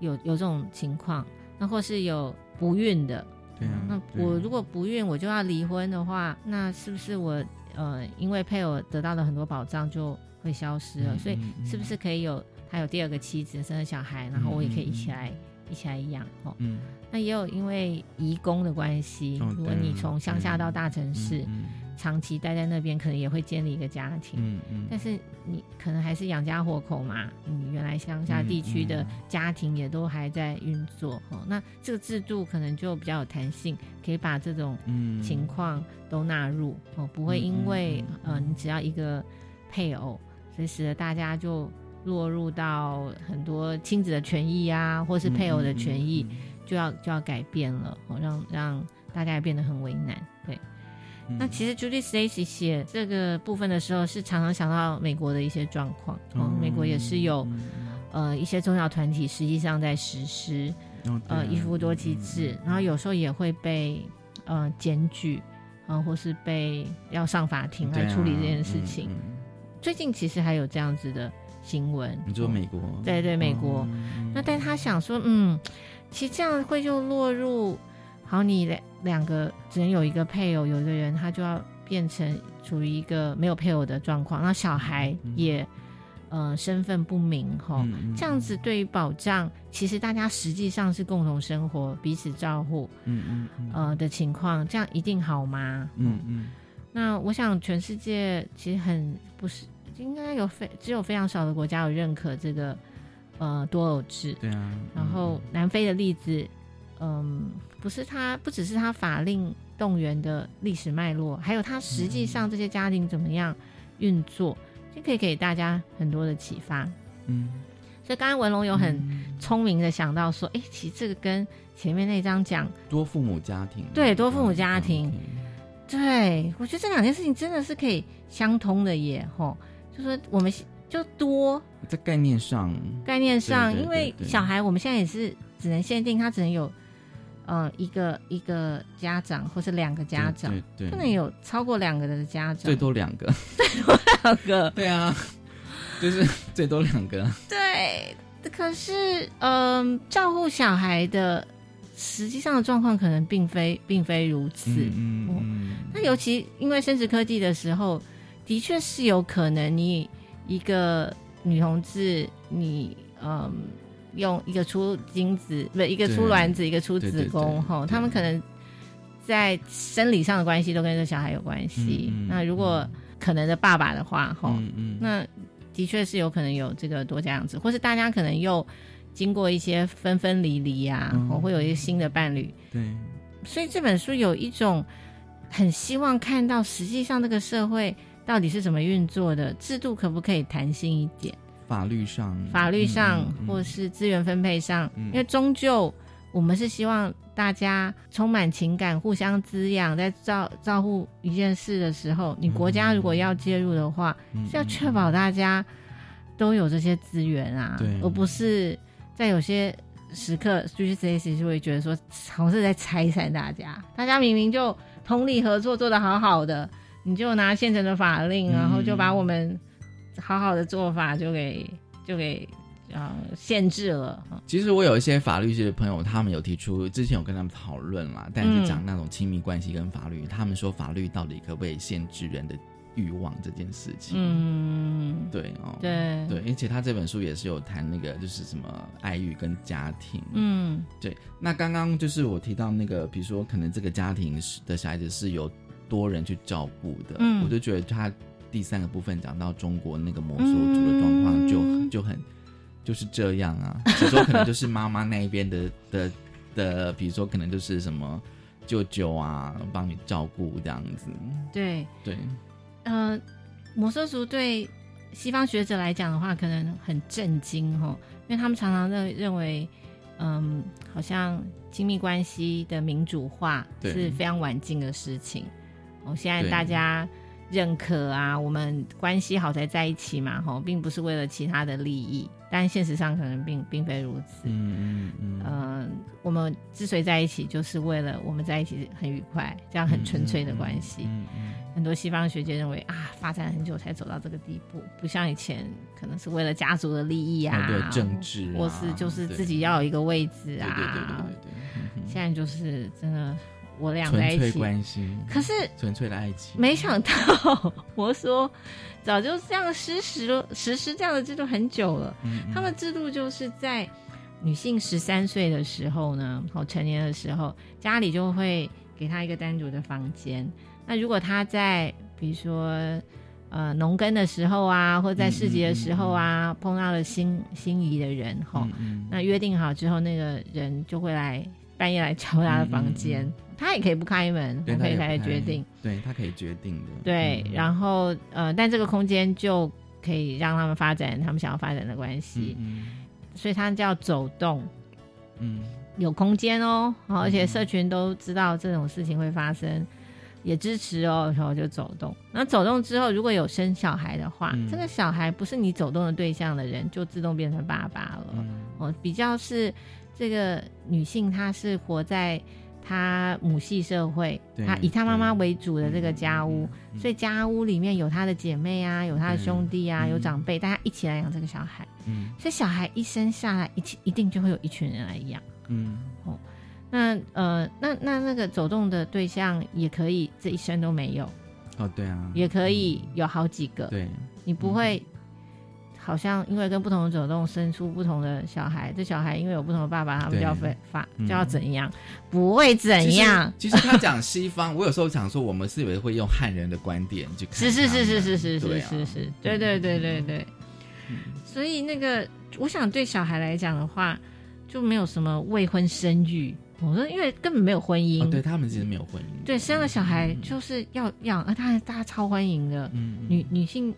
有有这种情况，那或是有不孕的，对啊，那我如果不孕，我就要离婚的话，那是不是我呃因为配偶得到了很多保障就会消失了？嗯所以是不是可以有他有第二个妻子生了小孩，然后我也可以一起来、一起来养哦？嗯，那也有因为移工的关系，哦如果你从乡下到大城市，嗯长期待在那边，可能也会建立一个家庭。嗯嗯，但是你可能还是养家活口嘛，你原来乡下地区的嗯家庭也都还在运作哦，那这个制度可能就比较有弹性，可以把这种嗯。情况都纳入哦，不会因为嗯呃你只要一个配偶，所以使得大家就落入到很多亲子的权益啊，或是配偶的权益嗯就要就要改变了哦，让让大家也变得很为难，对。嗯那其实 Judy Stacy 写这个部分的时候，是常常想到美国的一些状况。哦，美国也是有呃一些宗教团体实际上在实施哦啊呃一夫多妻制，然后有时候也会被呃检举，啊、或是被要上法庭来处理这件事情。嗯嗯最近其实还有这样子的新闻。你说美国？对对，美国。嗯那但他想说，嗯，其实这样会就落入，好，你两两个只能有一个配偶，有一个人他就要变成处于一个没有配偶的状况，那小孩也、呃身份不明哈、这样子对于保障，其实大家实际上是共同生活、彼此照顾，嗯嗯嗯呃的情况，这样一定好吗？嗯嗯那我想，全世界其实很不是，应该有非只有非常少的国家有认可这个呃多偶制。对啊，然后南非的例子，嗯，不是他不只是他法令动员的历史脉络，还有他实际上这些家庭怎么样运作，就可以给大家很多的启发。嗯，所以刚刚文龙有很聪明的想到说，哎、其实这个跟前面那章讲多父母家庭，对多父母家庭，对我觉得这两件事情真的是可以相通的耶，吼，就说我们就多。在概念上，概念上，因为小孩我们现在也是只能限定他只能有，呃，一个一个家长或是两个家长，对对对。不能有超过两个的家长，最多两个，最多两个，对啊，就是最多两个，对。可是，嗯、照顾小孩的实际上的状况可能并非并非如此。嗯嗯。那尤其因为生殖科技的时候，的确是有可能你一个女同志，你嗯用一个出精子，不一个出卵子，一个出子宫，哈，他们可能在生理上的关系都跟这小孩有关系。嗯嗯那如果可能的爸爸的话，哈、嗯嗯。那的确是有可能有这个多家养子，或是大家可能又经过一些分分离离啊，嗯哦会有一个新的伴侣，对，所以这本书有一种很希望看到，实际上这个社会到底是怎么运作的，制度可不可以弹性一点，法律上，法律上、嗯嗯嗯。或是资源分配上，嗯。因为终究我们是希望大家充满情感，互相滋养，在照照顾一件事的时候，你国家如果要介入的话，嗯是要确保大家都有这些资源啊对，而不是在有些时刻，就是 C C 就会觉得说，好像是在拆散大家。大家明明就同理合作做得好好的，你就拿现成的法令，嗯然后就把我们好好的做法就给就给呃限制了。其实我有一些法律系的朋友，他们有提出，之前有跟他们讨论啦，但是讲那种亲密关系跟法律，他们说法律到底可不可以限制人的欲望这件事情？嗯，对哦，对对，而且他这本书也是有谈那个，就是什么爱欲跟家庭。嗯，对。那刚刚就是我提到那个，比如说可能这个家庭的小孩子是有多人去照顾的，嗯。我就觉得他第三个部分讲到中国那个摩梭族的状况就、嗯。就很就是这样啊，只说可能就是妈妈那一边的的的，比如说可能就是什么舅舅啊帮你照顾这样子，对，对，呃，摩梭族对西方学者来讲的话，可能很震惊哦，因为他们常常认认为，嗯，好像亲密关系的民主化是非常晚近的事情。哦，现在大家认可啊，我们关系好才在一起嘛，吼，并不是为了其他的利益，但现实上可能并并非如此。嗯嗯嗯，嗯，我们之所以在一起，就是为了我们在一起很愉快，这样很纯粹的关系。嗯嗯很多西方学界认为啊，发展很久才走到这个地步，不像以前可能是为了家族的利益啊，哦对政治啊或是就是自己要有一个位置对啊。对对对对对，嗯现在就是真的，我俩在纯粹一起，关系，可是纯粹的爱情，没想到我说早就这样实施了，实施这样的制度很久了。嗯嗯他们制度就是在女性十三岁的时候呢，哦，成年的时候，家里就会给她一个单独的房间。那如果她在比如说呃农耕的时候啊，或在市集的时候啊，碰到了心心仪的人，哈、那约定好之后，那个人就会来半夜来敲他的房间，他也可以不开门，对我可以开他也不太始决定。，对他可以决定的，对，嗯然后呃，但这个空间就可以让他们发展他们想要发展的关系，嗯所以它叫走动，嗯。有空间哦，好而且社群都知道这种事情会发生，也支持哦，然后就走动。那走动之后，如果有生小孩的话，嗯。这个小孩不是你走动的对象的人，就自动变成爸爸了。嗯。哦，比较是这个女性，她是活在她母系社会，她以她妈妈对为主的这个家屋，嗯所以家屋里面有她的姐妹啊，有她的兄弟啊，嗯。有长辈，大家一起来养这个小孩。嗯。所以小孩一生下来，一起一定就会有一群人来养。嗯。那呃，那那那个走动的对象也可以这一生都没有，哦对啊，也可以有好几个。对，你不会好像因为跟不同的走动生出不同的小孩，这小孩因为有不同的爸爸，他们就要分发就要怎样？不会怎样。其实 其实他讲西方，我有时候想说，我们是以为会用汉人的观点去看是是是是是是是是是，对对对对对。所以那个，我想对小孩来讲的话，就没有什么未婚生育。我说，因为根本没有婚姻，哦，对他们其实没有婚姻，对，生了小孩就是要养，啊，大家大家超欢迎的，嗯，嗯女女性，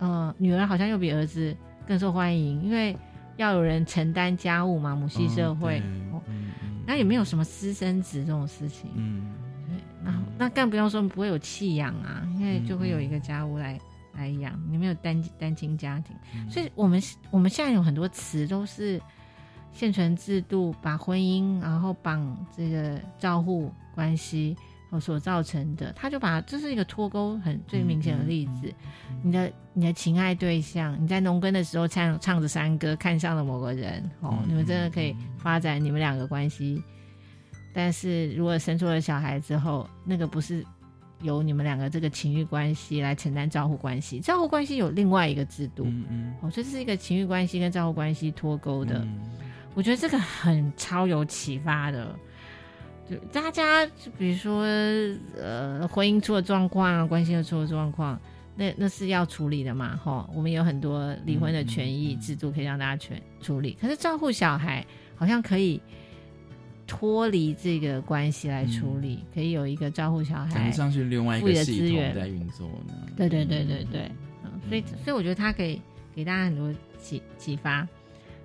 呃，女儿好像又比儿子更受欢迎，因为要有人承担家务嘛，母系社会，那也没有什么私生子这种事情，嗯对，然后那更不用说不会有弃养啊，因为就会有一嗯个家务来来养，你没有单单亲家庭，嗯。所以我们我们现在有很多词都是现存制度把婚姻然后绑这个照护关系哦所造成的，他就把这是一个脱钩很最明显的例子。你的你的情爱对象，你在农耕的时候唱唱着山歌，看上了某个人哦，嗯你们真的可以发展你们两个关系。但是如果生出了小孩之后，那个不是由你们两个这个情欲关系来承担照护关系，照护关系有另外一个制度。嗯嗯哦，所以这是一个情欲关系跟照护关系脱钩的。嗯我觉得这个很超有启发的。就大家，就比如说，呃，婚姻出了状况啊，关系又出了状况，那那是要处理的嘛，哈。我们有很多离婚的权益制度可以让大家全处理，可是照顾小孩好像可以脱离这个关系来处理，可以有一个照顾小孩感觉上去另外一个系统的资源在运作呢。对对对对对，嗯，所以所以我觉得他可以给大家很多启启发，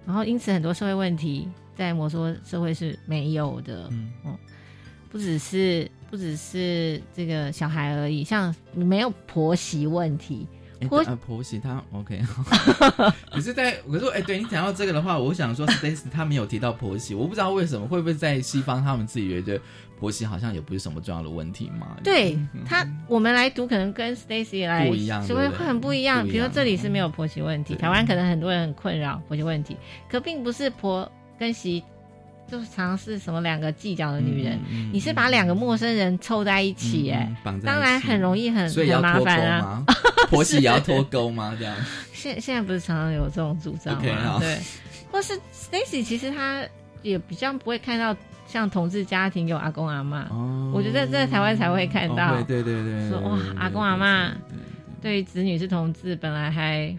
然后因此很多社会问题在摩梭社会是没有的，嗯不只是不只是这个小孩而已，像没有婆媳问题，婆呃婆媳他 OK，可是在可是哎，对你讲到这个的话，我想说 Stacy 他没有提到婆媳，我不知道为什么，会不会在西方他们自己觉得婆媳好像也不是什么重要的问题嘛？对他，我们来读可能跟 Stacy 来不一样，所以会很不一样。比如说这里是没有婆媳问题，台湾可能很多人很困扰婆媳问题，可并不是婆跟媳。就是常常是什么两个计较的女人，你是把两个陌生人凑在一起，哎，当然很容易很很麻烦啊。婆媳也要脱钩吗？这样？现现在不是常常有这种主张吗？对，或是 Stacy 其实她也比较不会看到像同志家庭有阿公阿妈，我觉得在台湾才会看到。对对对，说哇，阿公阿妈对子女是同志，本来还。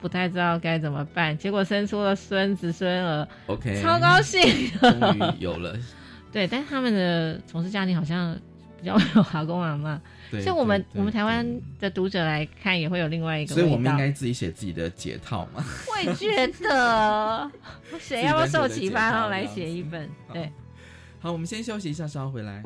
不太知道该怎么办，结果生出了孙子孙儿，OK，超高兴，终于有了。对，但是他们的从事家庭好像比较有阿公阿妈，所以我们我们台湾的读者来看也会有另外一个，所以我们应该自己写自己的解套嘛。我也觉得，谁要不要受启发，然后来写一本？对，好，我们先休息一下，稍后回来。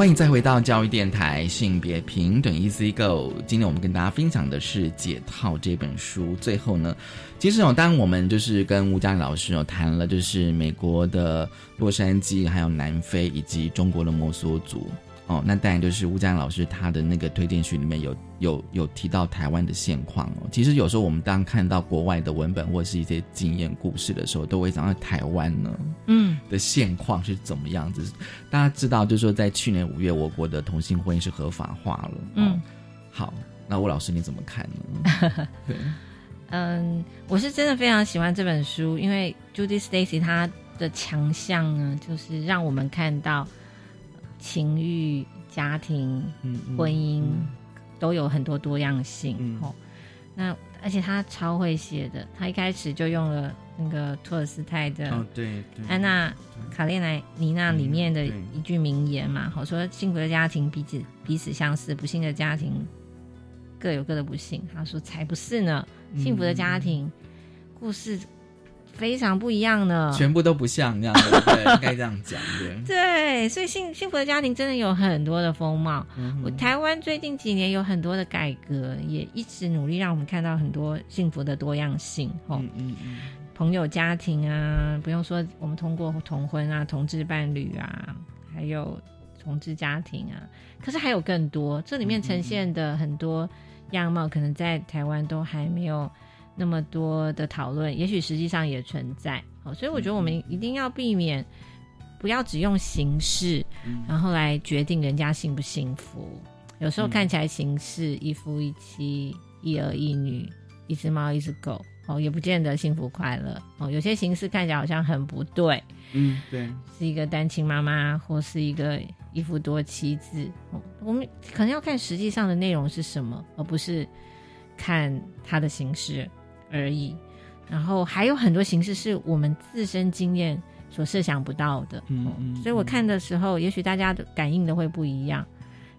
欢迎再回到教育电台，性别平等 Easy Go。今天我们跟大家分享的是《解套》这本书。最后呢，其实哦，当我们就是跟吴佳老师有谈了，就是美国的洛杉矶，还有南非以及中国的摩梭族。哦，那当然就是吴江老师他的那个推荐序里面有有有提到台湾的现况哦。其实有时候我们当看到国外的文本或是一些经验故事的时候，都会想到台湾呢，嗯，的现况是怎么样子？大家知道，就是说在去年五月，我国的同性婚姻是合法化了。嗯，好，那吴老师你怎么看呢？对，嗯，我是真的非常喜欢这本书，因为 Judy Stacy 她的强项呢，就是让我们看到。情欲、家庭、婚姻都有很多多样性哦。那而且他超会写的，他一开始就用了那个托尔斯泰的《对安娜卡列奈尼娜》里面的一句名言嘛，好说幸福的家庭彼此彼此相似，不幸的家庭各有各的不幸。他说才不是呢，幸福的家庭故事。非常不一样呢，全部都不像这样，对，应该这样讲，对。对，所以幸幸福的家庭真的有很多的风貌。我台湾最近几年有很多的改革，也一直努力让我们看到很多幸福的多样性。嗯嗯嗯，朋友家庭啊，不用说，我们通过同婚啊、同志伴侣啊，还有同志家庭啊，可是还有更多，这里面呈现的很多样貌，可能在台湾都还没有。那么多的讨论，也许实际上也存在，好，所以我觉得我们一定要避免，不要只用形式，然后来决定人家幸不幸福。有时候看起来形式一夫一妻、一儿一女、一只猫一只狗，哦，也不见得幸福快乐。哦，有些形式看起来好像很不对，嗯，对，是一个单亲妈妈或是一个一夫多妻制，我们可能要看实际上的内容是什么，而不是看它的形式。而已，然后还有很多形式是我们自身经验所设想不到的，嗯嗯，所以我看的时候，也许大家的感应的会不一样。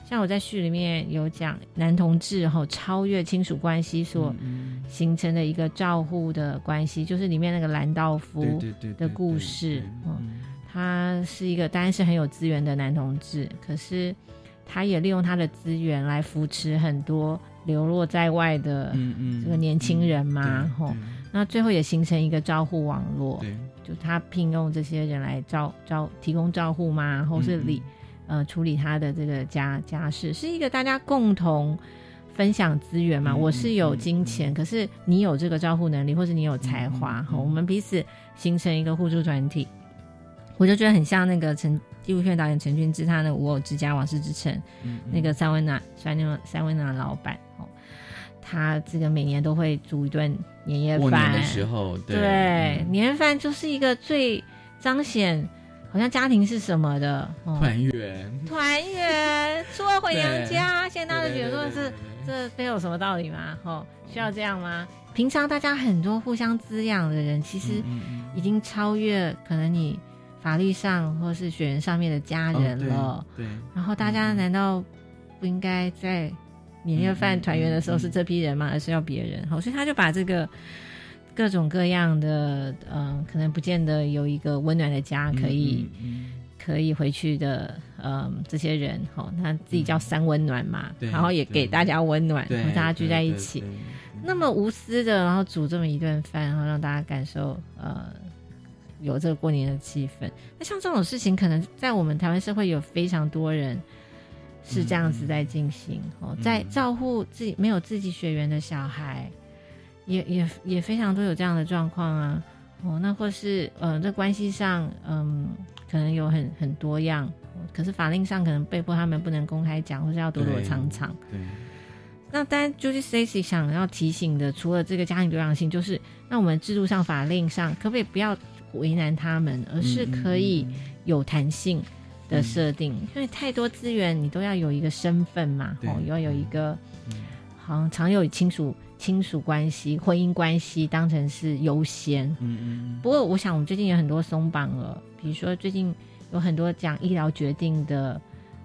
像我在序里面有讲男同志哈超越亲属关系所形成的一个照护的关系，就是里面那个兰道夫的故事，嗯，他是一个当然是很有资源的男同志，可是他也利用他的资源来扶持很多。流落在外的这个年轻人嘛，吼，那最后也形成一个照护网络，对，就他聘用这些人来照照提供照护嘛，或是理、呃处理他的这个家家事，是一个大家共同分享资源嘛。嗯我是有金钱，可是你有这个照护能力，或是你有才嗯华，哈、我们彼此形成一个互助团体。我就觉得很像那个陈纪录片导演陈俊之他的《无偶之家往事之城》，嗯那个三温暖三温三温暖老板。哦，他这个每年都会煮一顿年夜过饭，年的时候，对，对，嗯。年夜饭就是一个最彰显好像家庭是什么的哦。团圆，团圆，初二回娘家，现在大家都觉得说是这非有什么道理吗？哦，需要这样吗？平常大家很多互相滋养的人，其实已经超越可能你法律上或是血缘上面的家人哦了。对，对。然后大家难道不应该在年夜饭团圆的时候是这批人嘛？而是要别人？好，所以他就把这个各种各样的，嗯、可能不见得有一个温暖的家可以、嗯可以回去的，嗯、这些人，好，他自己叫三温暖嘛，对然后也给大家温暖，然后大家聚在一起，那么无私的，然后煮这么一顿饭，然后让大家感受呃有这个过年的气氛。那像这种事情，可能在我们台湾社会有非常多人是这样子在进行、哦，在照顾自己没有自己血缘的小孩，也也也非常多有这样的状况啊。哦，那或是呃，在关系上，嗯，可能有很很多样，哦可是法令上可能被迫他们不能公开讲，或是要躲躲藏藏。对，那当然，Judy Stacy 想要提醒的，除了这个家庭多样性，就是那我们制度上、法令上，可不可以不要为难他们，而是可以有弹性的设定？因为太多资源，你都要有一个身份嘛，哦，要有一个，好像常有亲属亲属关系、婚姻关系当成是优先。嗯嗯不过，我想我们最近有很多松绑了，比如说最近有很多讲医疗决定的，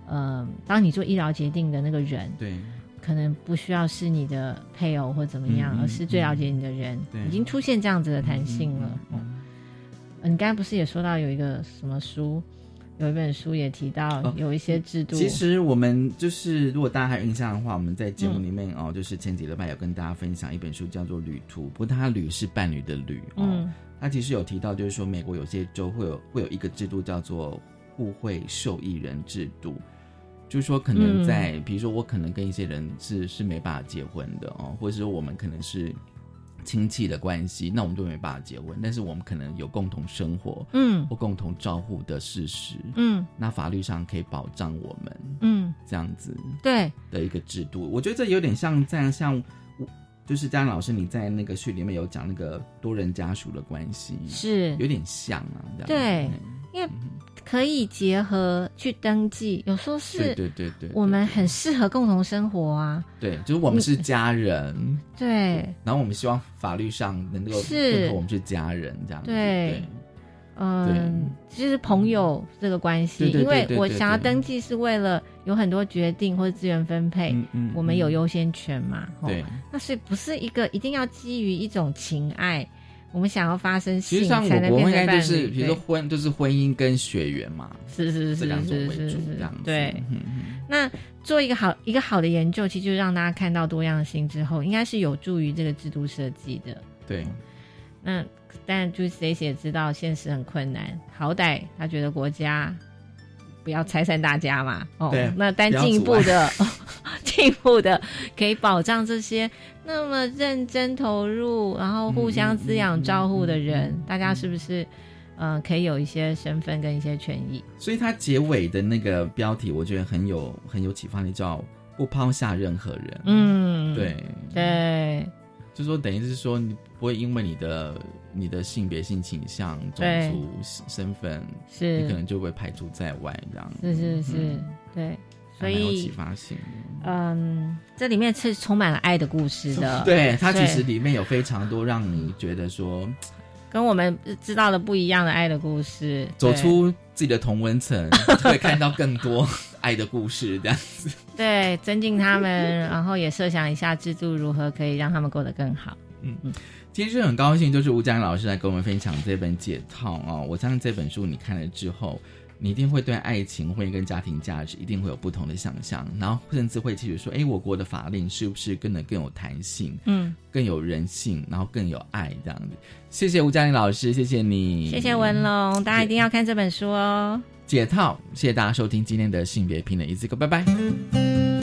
呃，当你做医疗决定的那个人，对，可能不需要是你的配偶或怎么样，嗯嗯而是最了解你的人，对。已经出现这样子的弹性了。嗯你刚才不是也说到有一个什么书，有一本书也提到哦有一些制度，其实我们就是，如果大家还有印象的话，我们在节目里面、嗯。哦，就是前几礼拜有跟大家分享一本书，叫做《旅途》，不过它“旅”是伴侣的“旅”哦。嗯。它其实有提到，就是说美国有些州会有会有一个制度叫做互惠受益人制度，就是说可能在、嗯比如说我可能跟一些人是是没办法结婚的哦，或者是我们可能是亲戚的关系，那我们就没办法结婚，但是我们可能有共同生活，嗯。或共同照顾的事实，嗯。那法律上可以保障我们，嗯，这样子对，的一个制度。我觉得这有点像这样，像就是嘉玲老师你在那个序里面有讲那个多人家属的关系，是。有点像啊，这样。对。嗯因为可以结合去登记，有时候是对对对对，我们很适合共同生活啊，对，就是我们是家人，对。然后我们希望法律上能够是。认可我们是家人，这样子对。嗯，就是朋友这个关系，因为我想要登记是为了有很多决定或者资源分配，我们有优先权嘛。吼。对，那所以不是一个一定要基于一种情爱，我们想要发生其性实像我我才能变们应该就是。比如说婚，就是婚姻跟血缘嘛，是是是是是是这样子。对。嗯嗯那做一个好一个好的研究，其实就是让大家看到多样性之后，应该是有助于这个制度设计的。对，那但就是 Stacy 也知道现实很困难，好歹他觉得国家不要拆散大家嘛。哦，那但进一步的 进一步的可以保障这些那么认真投入，然后互相滋养照护的人，大家是不是呃可以有一些身份跟一些权益？所以它结尾的那个标题，我觉得很有很有启发力，叫“不抛下任何人”。嗯，对对就说等于是说，你不会因为你的你的性别、性倾向、种族、身份，是你可能就被排除在外，这样是是是，嗯对，所以启发性。嗯，这里面是充满了爱的故事的。对它其实里面有非常多让你觉得说跟我们知道的不一样的爱的故事，走出自己的同温层，就会看到更多爱的故事，这样子。对增进他们，然后也设想一下制度如何可以让他们过得更好。今天是很高兴，就是吴佳颖老师来跟我们分享这本《解套》啊、我相信这本书你看了之后，你一定会对爱情、婚姻跟家庭价值一定会有不同的想象，然后甚至会其实说，哎，我国的法令是不是更能更有弹性，嗯，更有人性，然后更有爱这样子。谢谢吴佳玲老师，谢谢你，谢谢文龙，大家一定要看这本书哦。解套，谢谢大家收听今天的性别平等一字个，拜拜。